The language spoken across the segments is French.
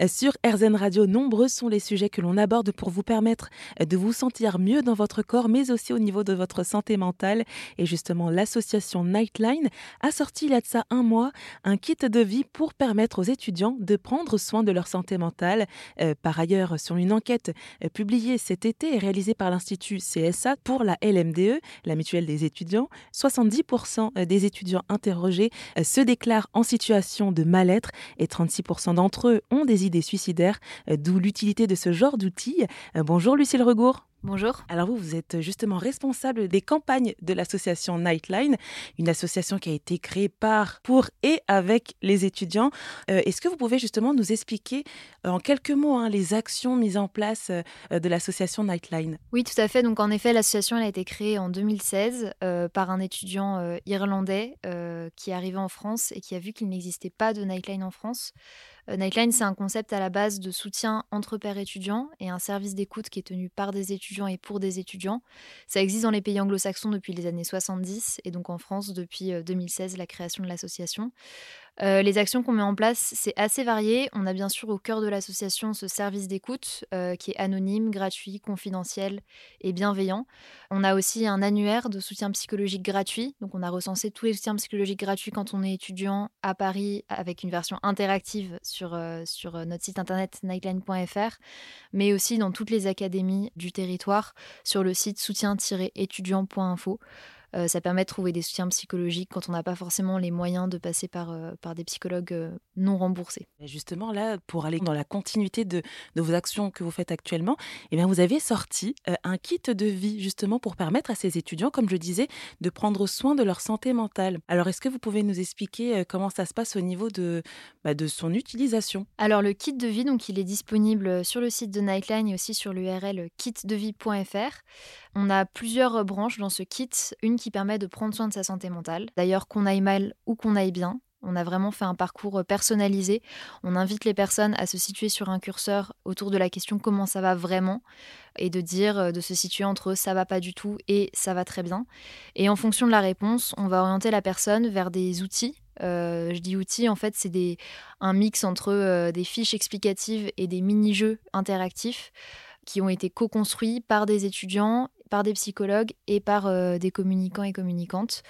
Euh, sur RZN Radio, nombreux sont les sujets que l'on aborde pour vous permettre euh, de vous sentir mieux dans votre corps, mais aussi au niveau de votre santé mentale. Et justement, l'association Nightline a sorti il y a de ça un mois un kit de vie pour permettre aux étudiants de prendre soin de leur santé mentale. Euh, par ailleurs, sur une enquête publiée cet été et réalisée par l'Institut CSA pour la LMDE, la mutuelle des étudiants, 70% des étudiants interrogés se déclarent en situation de mal-être et 36% d'entre eux ont des idées suicidaires, euh, d'où l'utilité de ce genre d'outils. Euh, bonjour Lucille Regour. Bonjour. Alors vous, vous êtes justement responsable des campagnes de l'association Nightline, une association qui a été créée par, pour et avec les étudiants. Euh, est-ce que vous pouvez justement nous expliquer en quelques mots hein, les actions mises en place de l'association Nightline? Oui, tout à fait. Donc en effet, l'association a été créée en 2016 par un étudiant irlandais qui est arrivé en France et qui a vu qu'il n'existait pas de Nightline en France. Euh, Nightline, c'est un concept à la base de soutien entre pairs étudiants et un service d'écoute qui est tenu par des étudiants et pour des étudiants. Ça existe dans les pays anglo-saxons depuis les années 70 et donc en France depuis 2016 euh, la création de l'association. Euh, les actions qu'on met en place, c'est assez varié. On a bien sûr au cœur de l'association ce service d'écoute euh, qui est anonyme, gratuit, confidentiel et bienveillant. On a aussi un annuaire de soutien psychologique gratuit. Donc on a recensé tous les soutiens psychologiques gratuits quand on est étudiant à Paris avec une version interactive sur, euh, sur notre site internet nightline.fr, mais aussi dans toutes les académies du territoire sur le site soutien-étudiant.info. Euh, ça permet de trouver des soutiens psychologiques quand on n'a pas forcément les moyens de passer par, euh, par des psychologues euh, non remboursés. Et justement, là, pour aller dans la continuité de, de vos actions que vous faites actuellement, eh bien, vous avez sorti un kit de vie justement pour permettre à ces étudiants, comme je disais, de prendre soin de leur santé mentale. Alors, est-ce que vous pouvez nous expliquer comment ça se passe au niveau de, bah, de son utilisation? Alors, le kit de vie, donc, il est disponible sur le site de Nightline et aussi sur l'URL kitdevie.fr. On a plusieurs branches dans ce kit. Une qui permet de prendre soin de sa santé mentale. D'ailleurs, qu'on aille mal ou qu'on aille bien, on a vraiment fait un parcours euh, personnalisé. On invite les personnes à se situer sur un curseur autour de la question comment ça va vraiment? et de dire euh, de se situer entre ça va pas du tout et ça va très bien. Et en fonction de la réponse, on va orienter la personne vers des outils. Euh, je dis outils, en fait, c'est un mix entre des fiches explicatives et des mini-jeux interactifs qui ont été co-construits par des étudiants par des psychologues et par euh, des communicants et communicantes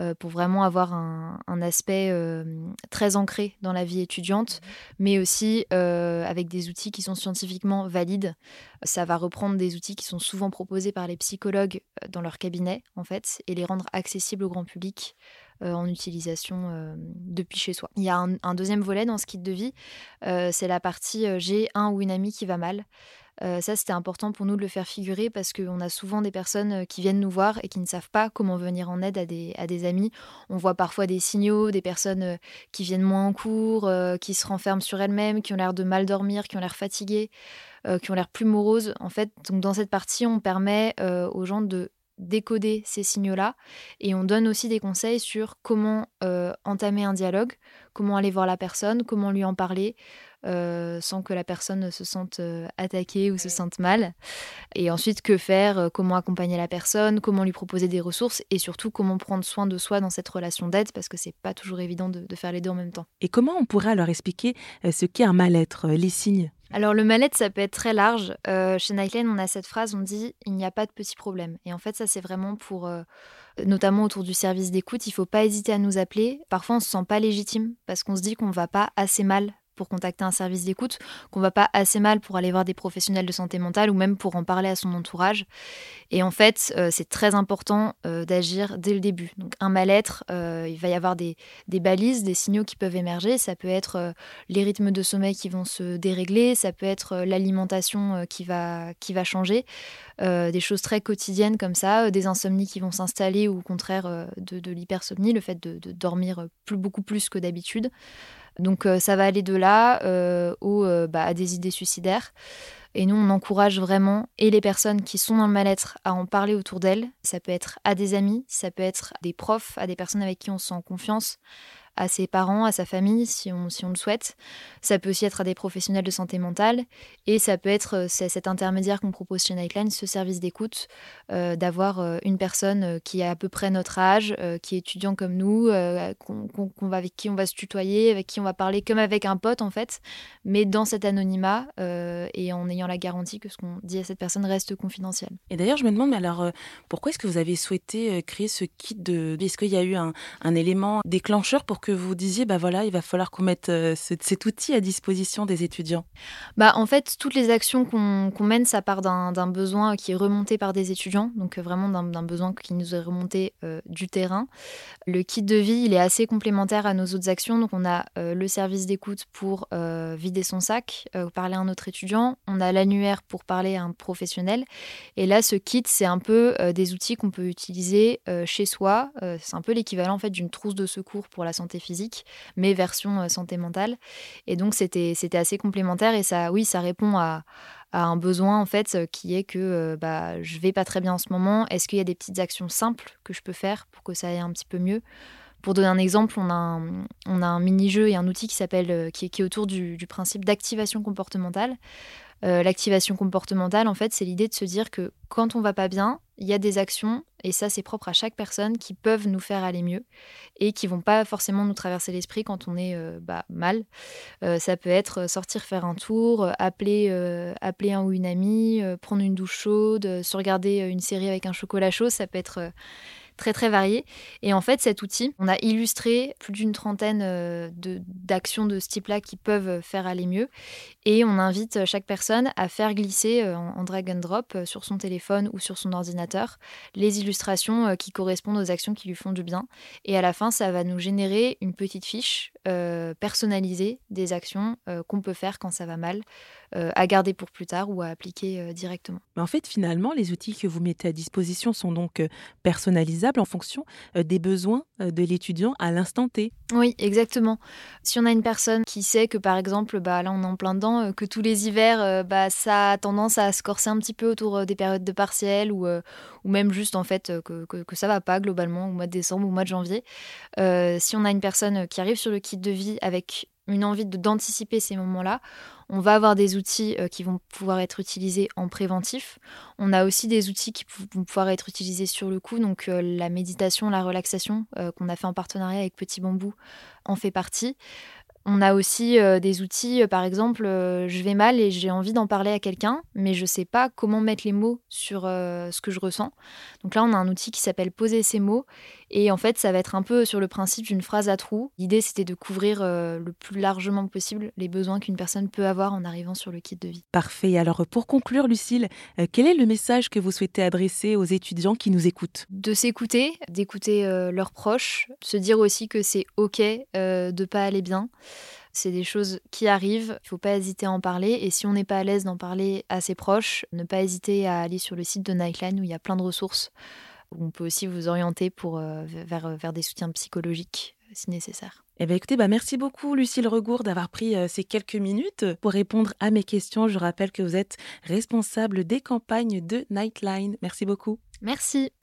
euh, pour vraiment avoir un, aspect euh, très ancré dans la vie étudiante, mais aussi avec des outils qui sont scientifiquement valides. Ça va reprendre des outils qui sont souvent proposés par les psychologues dans leur cabinet, en fait, et les rendre accessibles au grand public. en utilisation depuis chez soi. Il y a un, un, deuxième volet dans ce kit de vie, c'est la partie j'ai un ou une amie qui va mal. Euh, ça, c'était important pour nous de le faire figurer parce qu'on a souvent des personnes euh, qui viennent nous voir et qui ne savent pas comment venir en aide à des, amis. On voit parfois des signaux, des personnes euh, qui viennent moins en cours, qui se renferment sur elles-mêmes, qui ont l'air de mal dormir, qui ont l'air fatiguées, qui ont l'air plus moroses. En fait, donc dans cette partie, on permet aux gens de décoder ces signaux-là et on donne aussi des conseils sur comment entamer un dialogue, comment aller voir la personne, comment lui en parler, euh, sans que la personne se sente euh, attaquée ou se sente mal. Et ensuite, que faire euh, Comment accompagner la personne Comment lui proposer des ressources Et surtout, comment prendre soin de soi dans cette relation d'aide Parce que c'est pas toujours évident de, faire les deux en même temps. Et comment on pourrait leur expliquer ce qu'est un mal-être, les signes? Alors le mal-être, ça peut être très large. chez Nightline, on a cette phrase, on dit il n'y a pas de petits problèmes. Et en fait, ça c'est vraiment pour, notamment autour du service d'écoute, il faut pas hésiter à nous appeler. Parfois, on se sent pas légitime parce qu'on se dit qu'on va pas assez mal pour contacter un service d'écoute, qu'on va pas assez mal pour aller voir des professionnels de santé mentale ou même pour en parler à son entourage. Et en fait, euh, c'est très important euh, d'agir dès le début. Donc un mal-être, euh, il va y avoir des, balises, des signaux qui peuvent émerger. Ça peut être les rythmes de sommeil qui vont se dérégler, ça peut être l'alimentation qui, va, qui va changer, des choses très quotidiennes comme ça, des insomnies qui vont s'installer ou au contraire de, l'hypersomnie, le fait de, dormir beaucoup plus que d'habitude. Donc euh, ça va aller de là euh, euh, bah, à des idées suicidaires. Et nous, on encourage vraiment et les personnes qui sont dans le mal-être à en parler autour d'elles. Ça peut être à des amis, ça peut être à des profs, à des personnes avec qui on se sent confiance, à ses parents, à sa famille, si on, le souhaite. Ça peut aussi être à des professionnels de santé mentale. Et ça peut être euh, cet intermédiaire qu'on propose chez Nightline, ce service d'écoute, euh, d'avoir euh, une personne qui a à peu près notre âge, qui est étudiant comme nous, qu'on va, avec qui on va se tutoyer, avec qui on va parler comme avec un pote en fait, mais dans cet anonymat et en ayant la garantie que ce qu'on dit à cette personne reste confidentiel. Et d'ailleurs, je me demande, alors, pourquoi est-ce que vous avez souhaité créer ce kit de... Est-ce qu'il y a eu un, un élément déclencheur pour que vous disiez, bah voilà, il va falloir qu'on mette euh, cet outil à disposition des étudiants bah, En fait, toutes les actions qu'on mène, ça part d'un besoin qui est remonté par des étudiants, donc euh, vraiment d'un besoin qui nous est remonté euh, du terrain. Le kit de vie, il est assez complémentaire à nos autres actions. Donc, on a le service d'écoute pour vider son sac, parler à un autre étudiant. On a l'annuaire pour parler à un professionnel. Et là, ce kit, c'est un peu des outils qu'on peut utiliser chez soi. c'est un peu l'équivalent en fait d'une trousse de secours pour la santé physique, mais version santé mentale. Et donc, c'était assez complémentaire. Et ça, oui, ça répond à, un besoin en fait qui est que bah, je vais pas très bien en ce moment. Est-ce qu'il y a des petites actions simples que je peux faire pour que ça aille un petit peu mieux? Pour donner un exemple, on a un, mini-jeu et un outil qui s'appelle qui, qui, est autour du, principe d'activation comportementale. Euh, l'activation comportementale, en fait, c'est l'idée de se dire que quand on va pas bien, il y a des actions, et ça c'est propre à chaque personne, qui peuvent nous faire aller mieux et qui vont pas forcément nous traverser l'esprit quand on est euh, bah, mal. Euh, ça peut être sortir faire un tour, appeler, appeler un ou une amie, prendre une douche chaude, se regarder une série avec un chocolat chaud, ça peut être très très varié. Et en fait, cet outil, on a illustré plus d'une trentaine euh, d'actions de, ce type-là qui peuvent faire aller mieux. Et on invite chaque personne à faire glisser euh, en, drag and drop euh, sur son téléphone ou sur son ordinateur les illustrations qui correspondent aux actions qui lui font du bien. Et à la fin, ça va nous générer une petite fiche personnalisée des actions qu'on peut faire quand ça va mal. Euh, à garder pour plus tard ou à appliquer euh, directement. Mais en fait, finalement, les outils que vous mettez à disposition sont donc euh, personnalisables en fonction des besoins de l'étudiant à l'instant T. Oui, exactement. Si on a une personne qui sait que, par exemple, bah, là on est en plein dedans, que tous les hivers, bah, ça a tendance à se corser un petit peu autour des périodes de partiel ou, ou même juste en fait que, que, que, ça va pas globalement au mois de décembre ou au mois de janvier. si on a une personne qui arrive sur le kit de vie avec une envie d'anticiper ces moments-là, on va avoir des outils euh, qui vont pouvoir être utilisés en préventif. On a aussi des outils qui vont pouvoir être utilisés sur le coup. Donc euh, la méditation, la relaxation euh, qu'on a fait en partenariat avec Petit Bambou en fait partie. On a aussi euh, des outils, euh, par exemple, euh, je vais mal et j'ai envie d'en parler à quelqu'un, mais je ne sais pas comment mettre les mots sur ce que je ressens. Donc là, on a un outil qui s'appelle Poser ses mots. Et en fait, ça va être un peu sur le principe d'une phrase à trous. L'idée, c'était de couvrir le plus largement possible les besoins qu'une personne peut avoir en arrivant sur le kit de vie. Parfait. Alors, pour conclure, Lucille, quel est le message que vous souhaitez adresser aux étudiants qui nous écoutent? De s'écouter, d'écouter leurs proches, se dire aussi que c'est OK de ne pas aller bien. C'est des choses qui arrivent, il ne faut pas hésiter à en parler. Et si on n'est pas à l'aise d'en parler à ses proches, ne pas hésiter à aller sur le site de Nightline où il y a plein de ressources. Où on peut aussi vous orienter pour, euh, vers, vers, des soutiens psychologiques euh, si nécessaire. Eh bien, écoutez, bah merci beaucoup Lucille Regour d'avoir pris euh, ces quelques minutes pour répondre à mes questions. Je rappelle que vous êtes responsable des campagnes de Nightline. Merci beaucoup. Merci.